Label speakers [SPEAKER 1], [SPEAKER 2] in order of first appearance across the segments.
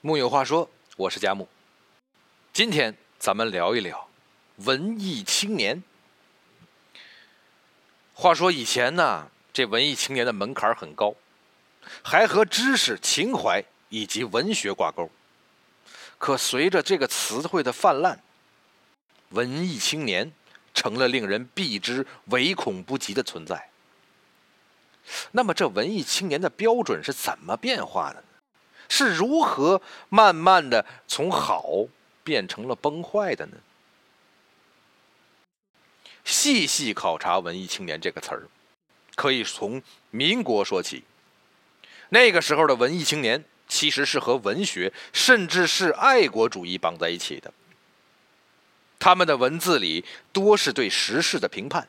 [SPEAKER 1] 木有话说，我是佳木。今天咱们聊一聊文艺青年。话说以前呢，这文艺青年的门槛很高，还和知识、情怀以及文学挂钩。可随着这个词汇的泛滥，文艺青年成了令人避之唯恐不及的存在。那么，这文艺青年的标准是怎么变化的呢？是如何慢慢的从好变成了崩坏的呢？细细考察“文艺青年”这个词儿，可以从民国说起。那个时候的文艺青年，其实是和文学甚至是爱国主义绑在一起的。他们的文字里多是对时事的评判。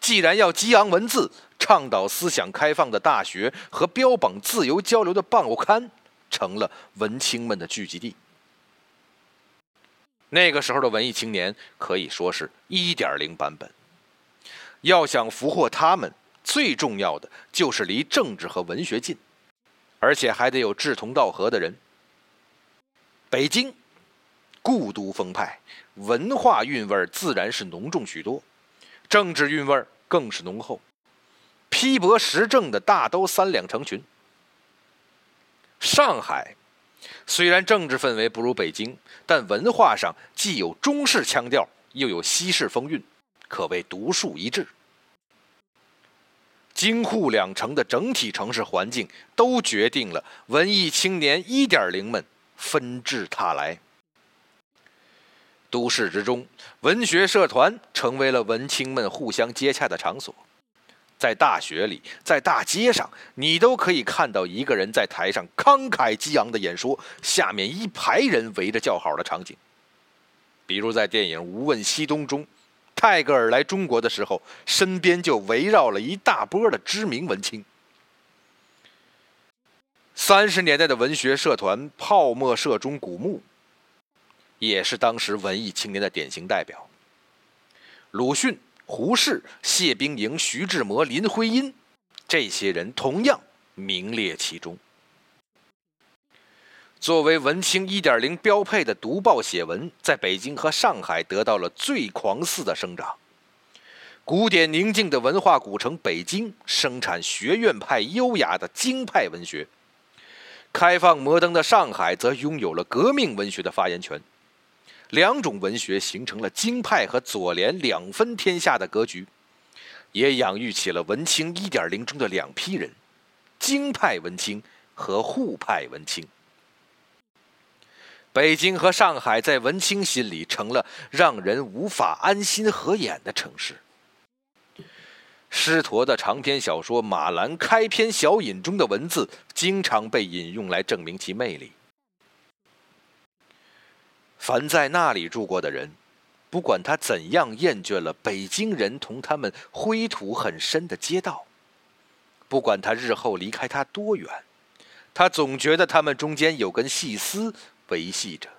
[SPEAKER 1] 既然要激昂文字，倡导思想开放的大学和标榜自由交流的报刊，成了文青们的聚集地。那个时候的文艺青年可以说是一点零版本。要想俘获他们，最重要的就是离政治和文学近，而且还得有志同道合的人。北京，故都风派，文化韵味自然是浓重许多，政治韵味更是浓厚。批驳时政的大都三两成群。上海虽然政治氛围不如北京，但文化上既有中式腔调，又有西式风韵，可谓独树一帜。京沪两城的整体城市环境都决定了文艺青年一点零们纷至沓来。都市之中，文学社团成为了文青们互相接洽的场所。在大学里，在大街上，你都可以看到一个人在台上慷慨激昂的演说，下面一排人围着叫好的场景。比如在电影《无问西东》中，泰戈尔来中国的时候，身边就围绕了一大波的知名文青。三十年代的文学社团泡沫社中古墓，也是当时文艺青年的典型代表。鲁迅。胡适、谢冰莹、徐志摩、林徽因，这些人同样名列其中。作为文青一点零标配的读报写文，在北京和上海得到了最狂肆的生长。古典宁静的文化古城北京，生产学院派优雅的京派文学；开放摩登的上海，则拥有了革命文学的发言权。两种文学形成了京派和左联两分天下的格局，也养育起了文青一点零中的两批人：京派文青和沪派文青。北京和上海在文青心里成了让人无法安心合眼的城市。师陀的长篇小说《马兰》开篇小引中的文字，经常被引用来证明其魅力。凡在那里住过的人，不管他怎样厌倦了北京人同他们灰土很深的街道，不管他日后离开他多远，他总觉得他们中间有根细丝维系着。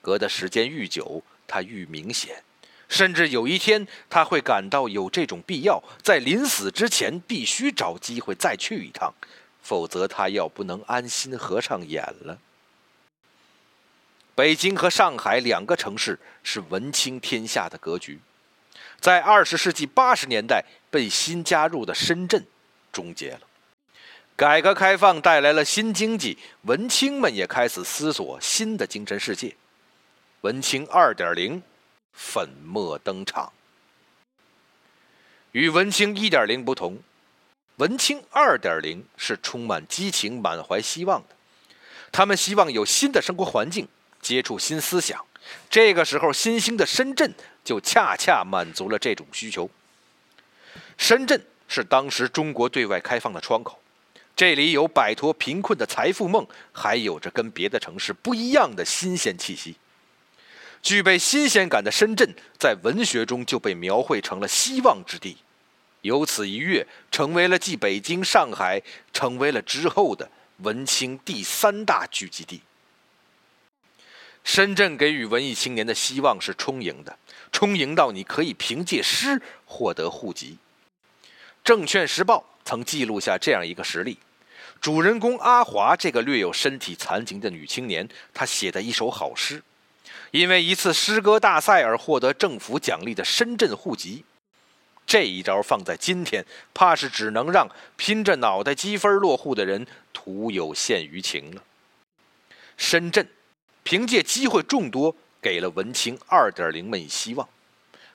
[SPEAKER 1] 隔的时间愈久，他愈明显，甚至有一天他会感到有这种必要，在临死之前必须找机会再去一趟，否则他要不能安心合上眼了。北京和上海两个城市是文青天下的格局，在二十世纪八十年代被新加入的深圳终结了。改革开放带来了新经济，文青们也开始思索新的精神世界。文青二点零粉墨登场。与文青一点零不同，文青二点零是充满激情、满怀希望的。他们希望有新的生活环境。接触新思想，这个时候新兴的深圳就恰恰满足了这种需求。深圳是当时中国对外开放的窗口，这里有摆脱贫困的财富梦，还有着跟别的城市不一样的新鲜气息。具备新鲜感的深圳，在文学中就被描绘成了希望之地，由此一跃成为了继北京、上海成为了之后的文青第三大聚集地。深圳给予文艺青年的希望是充盈的，充盈到你可以凭借诗获得户籍。证券时报曾记录下这样一个实例：主人公阿华这个略有身体残疾的女青年，她写的一首好诗，因为一次诗歌大赛而获得政府奖励的深圳户籍。这一招放在今天，怕是只能让拼着脑袋积分落户的人徒有限于情了。深圳凭借机会众多，给了文青2.0们以希望，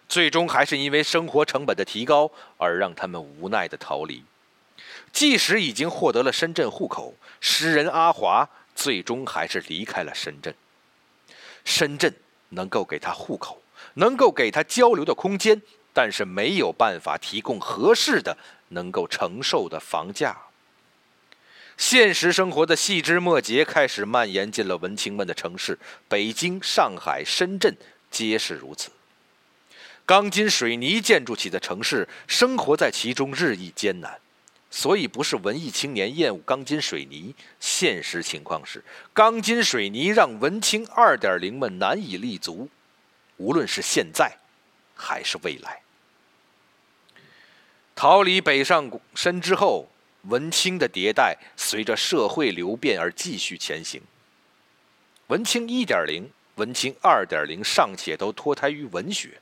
[SPEAKER 1] 最终还是因为生活成本的提高而让他们无奈的逃离。即使已经获得了深圳户口，诗人阿华最终还是离开了深圳。深圳能够给他户口，能够给他交流的空间。但是没有办法提供合适的、能够承受的房价。现实生活的细枝末节开始蔓延进了文青们的城市，北京、上海、深圳皆是如此。钢筋水泥建筑起的城市，生活在其中日益艰难。所以不是文艺青年厌恶钢筋水泥，现实情况是，钢筋水泥让文青二点零们难以立足，无论是现在，还是未来。逃离北上深之后，文青的迭代随着社会流变而继续前行。文青一点零、文青二点零尚且都脱胎于文学，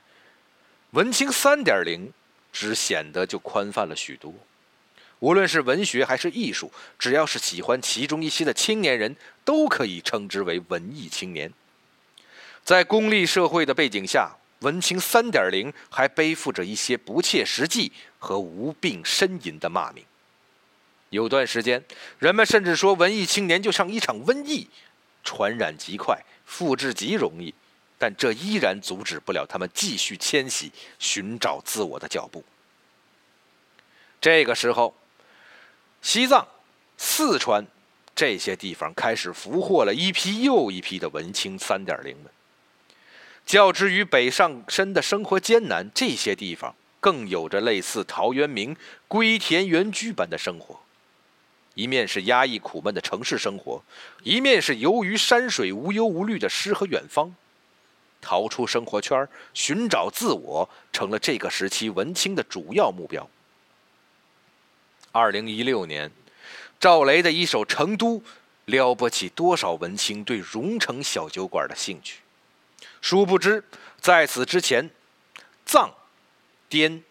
[SPEAKER 1] 文青三点零只显得就宽泛了许多。无论是文学还是艺术，只要是喜欢其中一些的青年人，都可以称之为文艺青年。在功利社会的背景下。文青三点零还背负着一些不切实际和无病呻吟的骂名。有段时间，人们甚至说文艺青年就像一场瘟疫，传染极快，复制极容易，但这依然阻止不了他们继续迁徙、寻找自我的脚步。这个时候，西藏、四川这些地方开始俘获了一批又一批的文青三点零们。较之于北上深的生活艰难，这些地方更有着类似陶渊明归田园居般的生活。一面是压抑苦闷的城市生活，一面是游于山水无忧无虑的诗和远方。逃出生活圈，寻找自我，成了这个时期文青的主要目标。二零一六年，赵雷的一首《成都》，撩拨起多少文青对蓉城小酒馆的兴趣。殊不知，在此之前，藏、滇、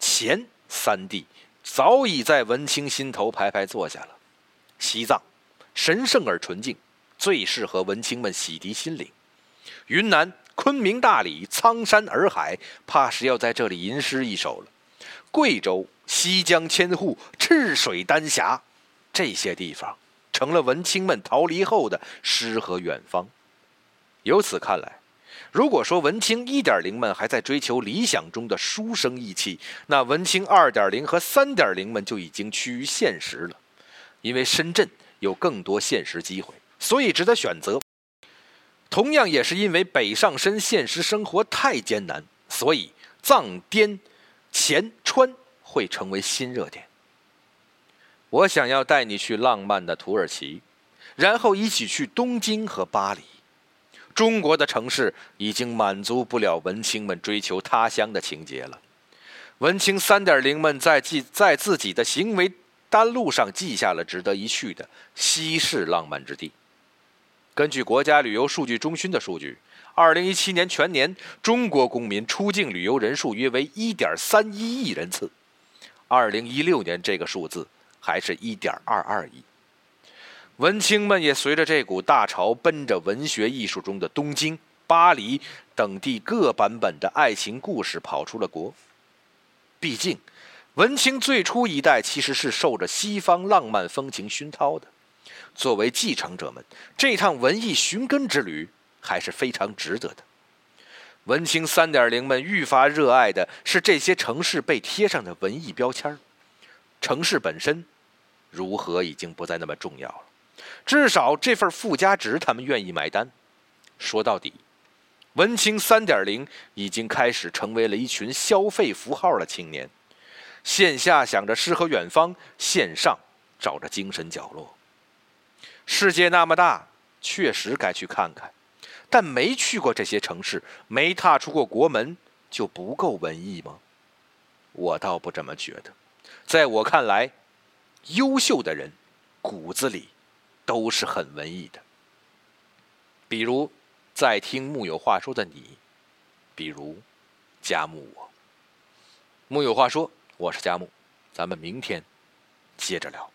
[SPEAKER 1] 黔三地早已在文青心头排排坐下了。西藏，神圣而纯净，最适合文青们洗涤心灵；云南昆明、大理苍山洱海，怕是要在这里吟诗一首了；贵州西江千户，赤水丹霞，这些地方成了文青们逃离后的诗和远方。由此看来。如果说文青一点零们还在追求理想中的书生意气，那文青二点零和三点零们就已经趋于现实了。因为深圳有更多现实机会，所以值得选择。同样也是因为北上深现实生活太艰难，所以藏滇黔川会成为新热点。我想要带你去浪漫的土耳其，然后一起去东京和巴黎。中国的城市已经满足不了文青们追求他乡的情节了。文青三点零们在记在自己的行为单路上记下了值得一去的西式浪漫之地。根据国家旅游数据中心的数据，二零一七年全年中国公民出境旅游人数约为一点三一亿人次，二零一六年这个数字还是一点二二亿。文青们也随着这股大潮，奔着文学艺术中的东京、巴黎等地各版本的爱情故事跑出了国。毕竟，文青最初一代其实是受着西方浪漫风情熏陶的。作为继承者们，这趟文艺寻根之旅还是非常值得的。文青三点零们愈发热爱的是这些城市被贴上的文艺标签城市本身如何已经不再那么重要了。至少这份附加值，他们愿意买单。说到底，文青三点零已经开始成为了一群消费符号的青年。线下想着诗和远方，线上找着精神角落。世界那么大，确实该去看看。但没去过这些城市，没踏出过国门，就不够文艺吗？我倒不这么觉得。在我看来，优秀的人。骨子里都是很文艺的。比如在听木有话说的你，比如佳木我。木有话说，我是佳木，咱们明天接着聊。